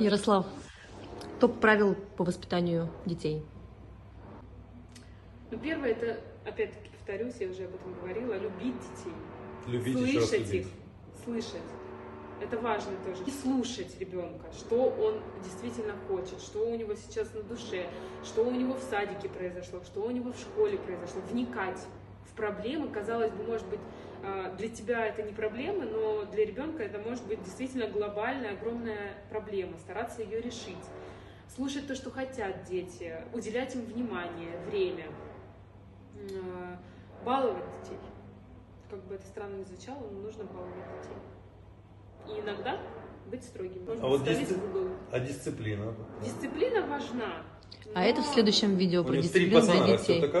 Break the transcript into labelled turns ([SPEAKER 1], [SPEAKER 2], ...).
[SPEAKER 1] Ярослав, топ правил по воспитанию детей.
[SPEAKER 2] Ну, первое, это, опять-таки, повторюсь, я уже об этом говорила, любить детей.
[SPEAKER 3] Любить
[SPEAKER 2] слышать
[SPEAKER 3] любить.
[SPEAKER 2] их, слышать. Это важно тоже. И слушать ребенка, что он действительно хочет, что у него сейчас на душе, что у него в садике произошло, что у него в школе произошло. Вникать в проблемы, казалось бы, может быть, для тебя это не проблема, но для ребенка это может быть действительно глобальная, огромная проблема, стараться ее решить. Слушать то, что хотят дети, уделять им внимание, время, баловать детей. Как бы это странно ни звучало, но нужно баловать детей. И иногда быть строгим. Можно
[SPEAKER 3] А вот дисци-. А дисциплина?
[SPEAKER 2] Дисциплина важна.
[SPEAKER 1] А это в
[SPEAKER 2] но-
[SPEAKER 1] следующем видео про дисциплину для детей.
[SPEAKER 3] а как?